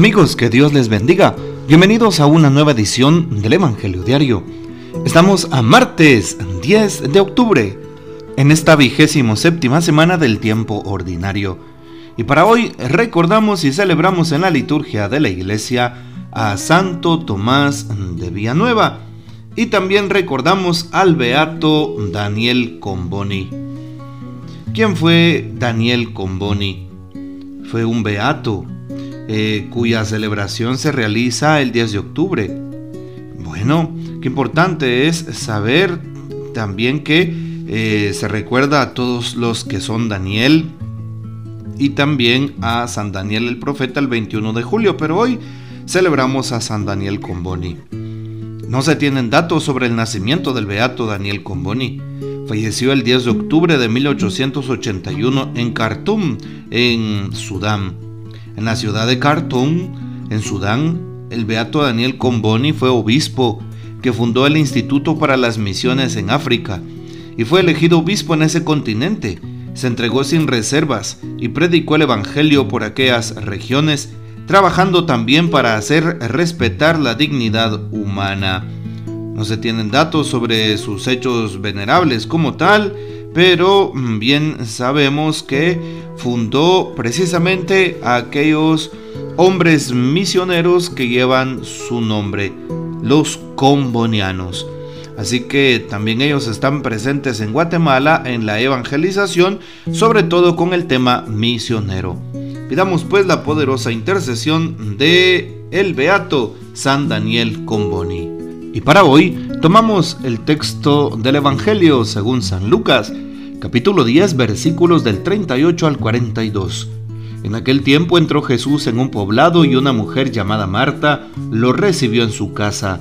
Amigos, que Dios les bendiga. Bienvenidos a una nueva edición del Evangelio Diario. Estamos a martes 10 de octubre, en esta vigésimo séptima semana del tiempo ordinario. Y para hoy recordamos y celebramos en la liturgia de la iglesia a Santo Tomás de Villanueva y también recordamos al beato Daniel Comboni. ¿Quién fue Daniel Comboni? Fue un beato eh, cuya celebración se realiza el 10 de octubre. Bueno, qué importante es saber también que eh, se recuerda a todos los que son Daniel y también a San Daniel el profeta el 21 de julio, pero hoy celebramos a San Daniel Comboni. No se tienen datos sobre el nacimiento del beato Daniel Comboni. Falleció el 10 de octubre de 1881 en Khartoum, en Sudán. En la ciudad de Khartoum, en Sudán, el beato Daniel Comboni fue obispo que fundó el Instituto para las Misiones en África y fue elegido obispo en ese continente. Se entregó sin reservas y predicó el Evangelio por aquellas regiones, trabajando también para hacer respetar la dignidad humana. No se tienen datos sobre sus hechos venerables como tal, pero mm, bien sabemos que fundó precisamente a aquellos hombres misioneros que llevan su nombre, los combonianos. Así que también ellos están presentes en Guatemala en la evangelización, sobre todo con el tema misionero. Pidamos pues la poderosa intercesión de el beato San Daniel Comboni. Y para hoy tomamos el texto del Evangelio según San Lucas, capítulo 10, versículos del 38 al 42. En aquel tiempo entró Jesús en un poblado y una mujer llamada Marta lo recibió en su casa.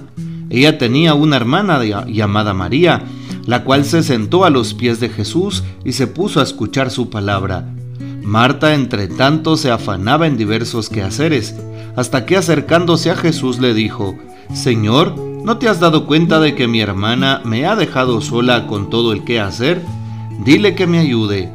Ella tenía una hermana llamada María, la cual se sentó a los pies de Jesús y se puso a escuchar su palabra. Marta, entre tanto, se afanaba en diversos quehaceres, hasta que acercándose a Jesús le dijo, Señor, ¿no te has dado cuenta de que mi hermana me ha dejado sola con todo el quehacer? dile que me ayude.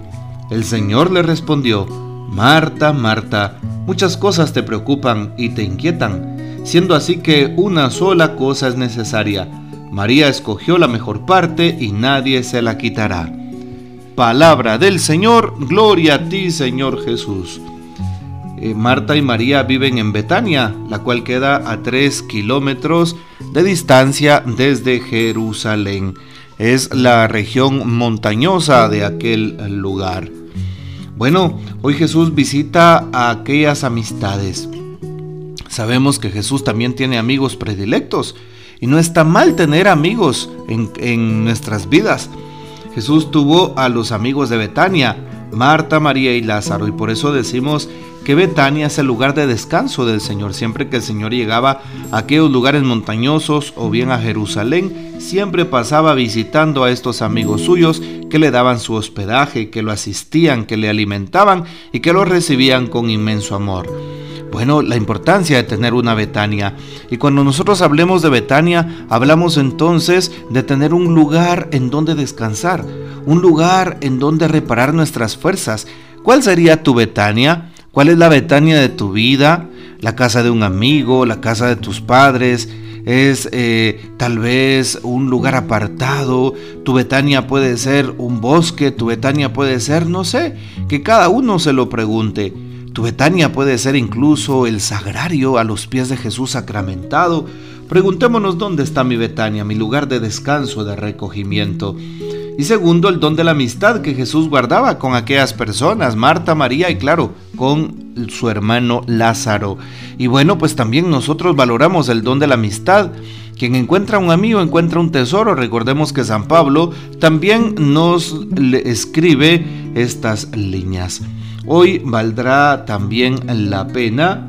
El Señor le respondió, Marta, Marta, muchas cosas te preocupan y te inquietan, siendo así que una sola cosa es necesaria. María escogió la mejor parte y nadie se la quitará. Palabra del Señor, gloria a ti Señor Jesús. Eh, Marta y María viven en Betania, la cual queda a tres kilómetros de distancia desde Jerusalén es la región montañosa de aquel lugar. Bueno, hoy Jesús visita a aquellas amistades. Sabemos que Jesús también tiene amigos predilectos y no está mal tener amigos en nuestras vidas. Jesús tuvo a los amigos de Betania, Marta, María y Lázaro, y por eso decimos que Betania es el lugar de descanso del Señor. Siempre que el Señor llegaba a aquellos lugares montañosos o bien a Jerusalén, siempre pasaba visitando a estos amigos suyos que le daban su hospedaje, que lo asistían, que le alimentaban y que lo recibían con inmenso amor. Bueno, la importancia de tener una Betania. Y cuando nosotros hablemos de Betania, hablamos entonces de tener un lugar en donde descansar, un lugar en donde reparar nuestras fuerzas. ¿Cuál sería tu Betania? ¿Cuál es la Betania de tu vida? La casa de un amigo, la casa de tus padres, es eh, tal vez un lugar apartado, tu Betania puede ser un bosque, tu Betania puede ser, no sé, que cada uno se lo pregunte. Tu Betania puede ser incluso el sagrario a los pies de Jesús sacramentado. Preguntémonos dónde está mi Betania, mi lugar de descanso, de recogimiento. Y segundo, el don de la amistad que Jesús guardaba con aquellas personas, Marta, María y claro, con su hermano Lázaro. Y bueno, pues también nosotros valoramos el don de la amistad. Quien encuentra un amigo encuentra un tesoro. Recordemos que San Pablo también nos escribe estas líneas. Hoy valdrá también la pena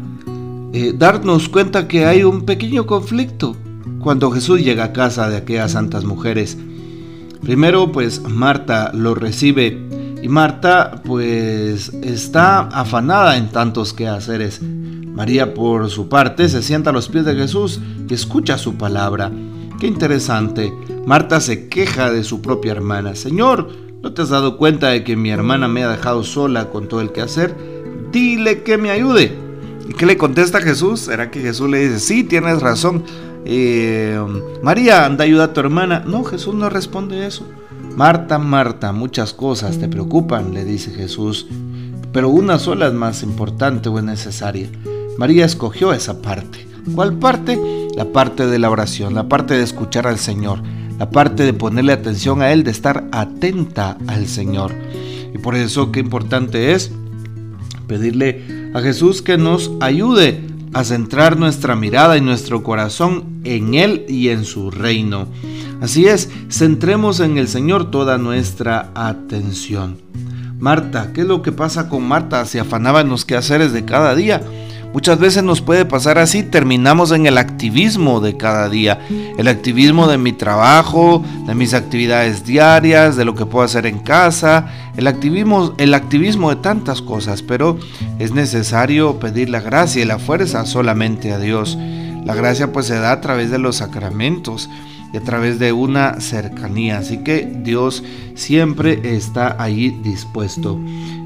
eh, darnos cuenta que hay un pequeño conflicto cuando Jesús llega a casa de aquellas santas mujeres. Primero, pues Marta lo recibe y Marta pues está afanada en tantos quehaceres. María por su parte se sienta a los pies de Jesús y escucha su palabra. Qué interesante. Marta se queja de su propia hermana. Señor, ¿no te has dado cuenta de que mi hermana me ha dejado sola con todo el quehacer? Dile que me ayude. ¿Y qué le contesta Jesús? ¿Será que Jesús le dice, sí, tienes razón? Eh, María, anda ayuda a tu hermana. No, Jesús no responde eso. Marta, Marta, muchas cosas te preocupan, le dice Jesús, pero una sola es más importante o es necesaria. María escogió esa parte. ¿Cuál parte? La parte de la oración, la parte de escuchar al Señor, la parte de ponerle atención a Él, de estar atenta al Señor. Y por eso qué importante es pedirle a Jesús que nos ayude a centrar nuestra mirada y nuestro corazón en Él y en su reino. Así es, centremos en el Señor toda nuestra atención. Marta, ¿qué es lo que pasa con Marta? Se afanaba en los quehaceres de cada día. Muchas veces nos puede pasar así, terminamos en el activismo de cada día, el activismo de mi trabajo, de mis actividades diarias, de lo que puedo hacer en casa, el activismo, el activismo de tantas cosas, pero es necesario pedir la gracia y la fuerza solamente a Dios. La gracia pues se da a través de los sacramentos y a través de una cercanía, así que Dios siempre está ahí dispuesto.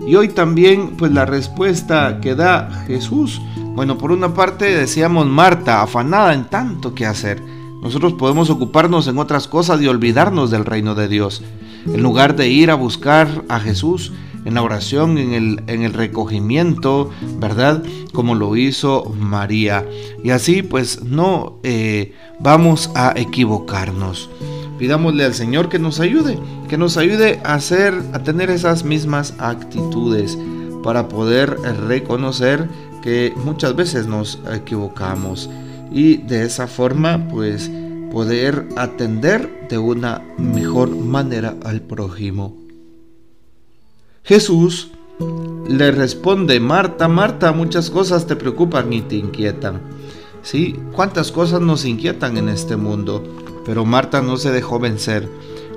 Y hoy también pues la respuesta que da Jesús bueno, por una parte decíamos Marta, afanada en tanto que hacer. Nosotros podemos ocuparnos en otras cosas y olvidarnos del reino de Dios. En lugar de ir a buscar a Jesús en la oración, en el, en el recogimiento, ¿verdad? Como lo hizo María. Y así pues no eh, vamos a equivocarnos. Pidámosle al Señor que nos ayude, que nos ayude a hacer, a tener esas mismas actitudes para poder reconocer que muchas veces nos equivocamos y de esa forma pues poder atender de una mejor manera al prójimo. Jesús le responde, Marta, Marta, muchas cosas te preocupan y te inquietan. Sí, cuántas cosas nos inquietan en este mundo, pero Marta no se dejó vencer.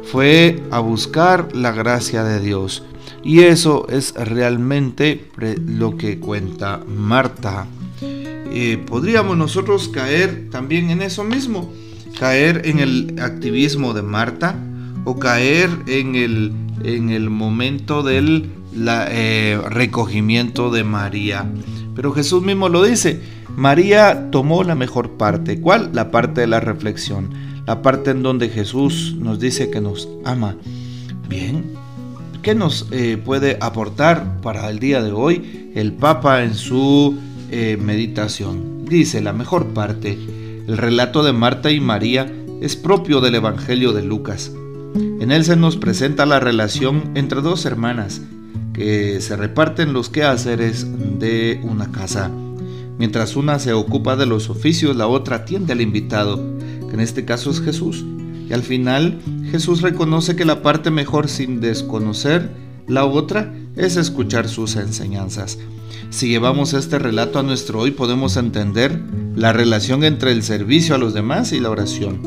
Fue a buscar la gracia de Dios y eso es realmente lo que cuenta Marta. Eh, podríamos nosotros caer también en eso mismo, caer en el activismo de Marta o caer en el, en el momento del eh, recogimiento de María. Pero Jesús mismo lo dice, María tomó la mejor parte. ¿Cuál? La parte de la reflexión, la parte en donde Jesús nos dice que nos ama. Bien, ¿Qué nos eh, puede aportar para el día de hoy el Papa en su eh, meditación? Dice la mejor parte, el relato de Marta y María es propio del Evangelio de Lucas. En él se nos presenta la relación entre dos hermanas que se reparten los quehaceres de una casa. Mientras una se ocupa de los oficios, la otra atiende al invitado, que en este caso es Jesús, al final Jesús reconoce que la parte mejor sin desconocer la otra es escuchar sus enseñanzas. Si llevamos este relato a nuestro hoy podemos entender la relación entre el servicio a los demás y la oración.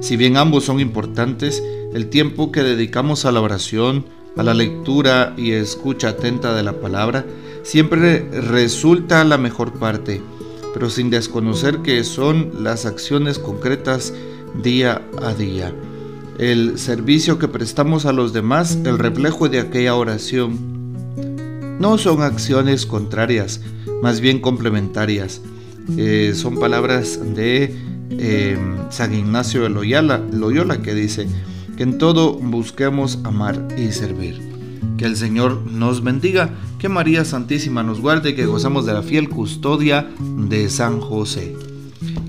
Si bien ambos son importantes, el tiempo que dedicamos a la oración, a la lectura y escucha atenta de la palabra, siempre resulta la mejor parte, pero sin desconocer que son las acciones concretas día a día. El servicio que prestamos a los demás, el reflejo de aquella oración, no son acciones contrarias, más bien complementarias. Eh, son palabras de eh, San Ignacio de Loyola, Loyola que dice que en todo busquemos amar y servir. Que el Señor nos bendiga, que María Santísima nos guarde y que gozamos de la fiel custodia de San José.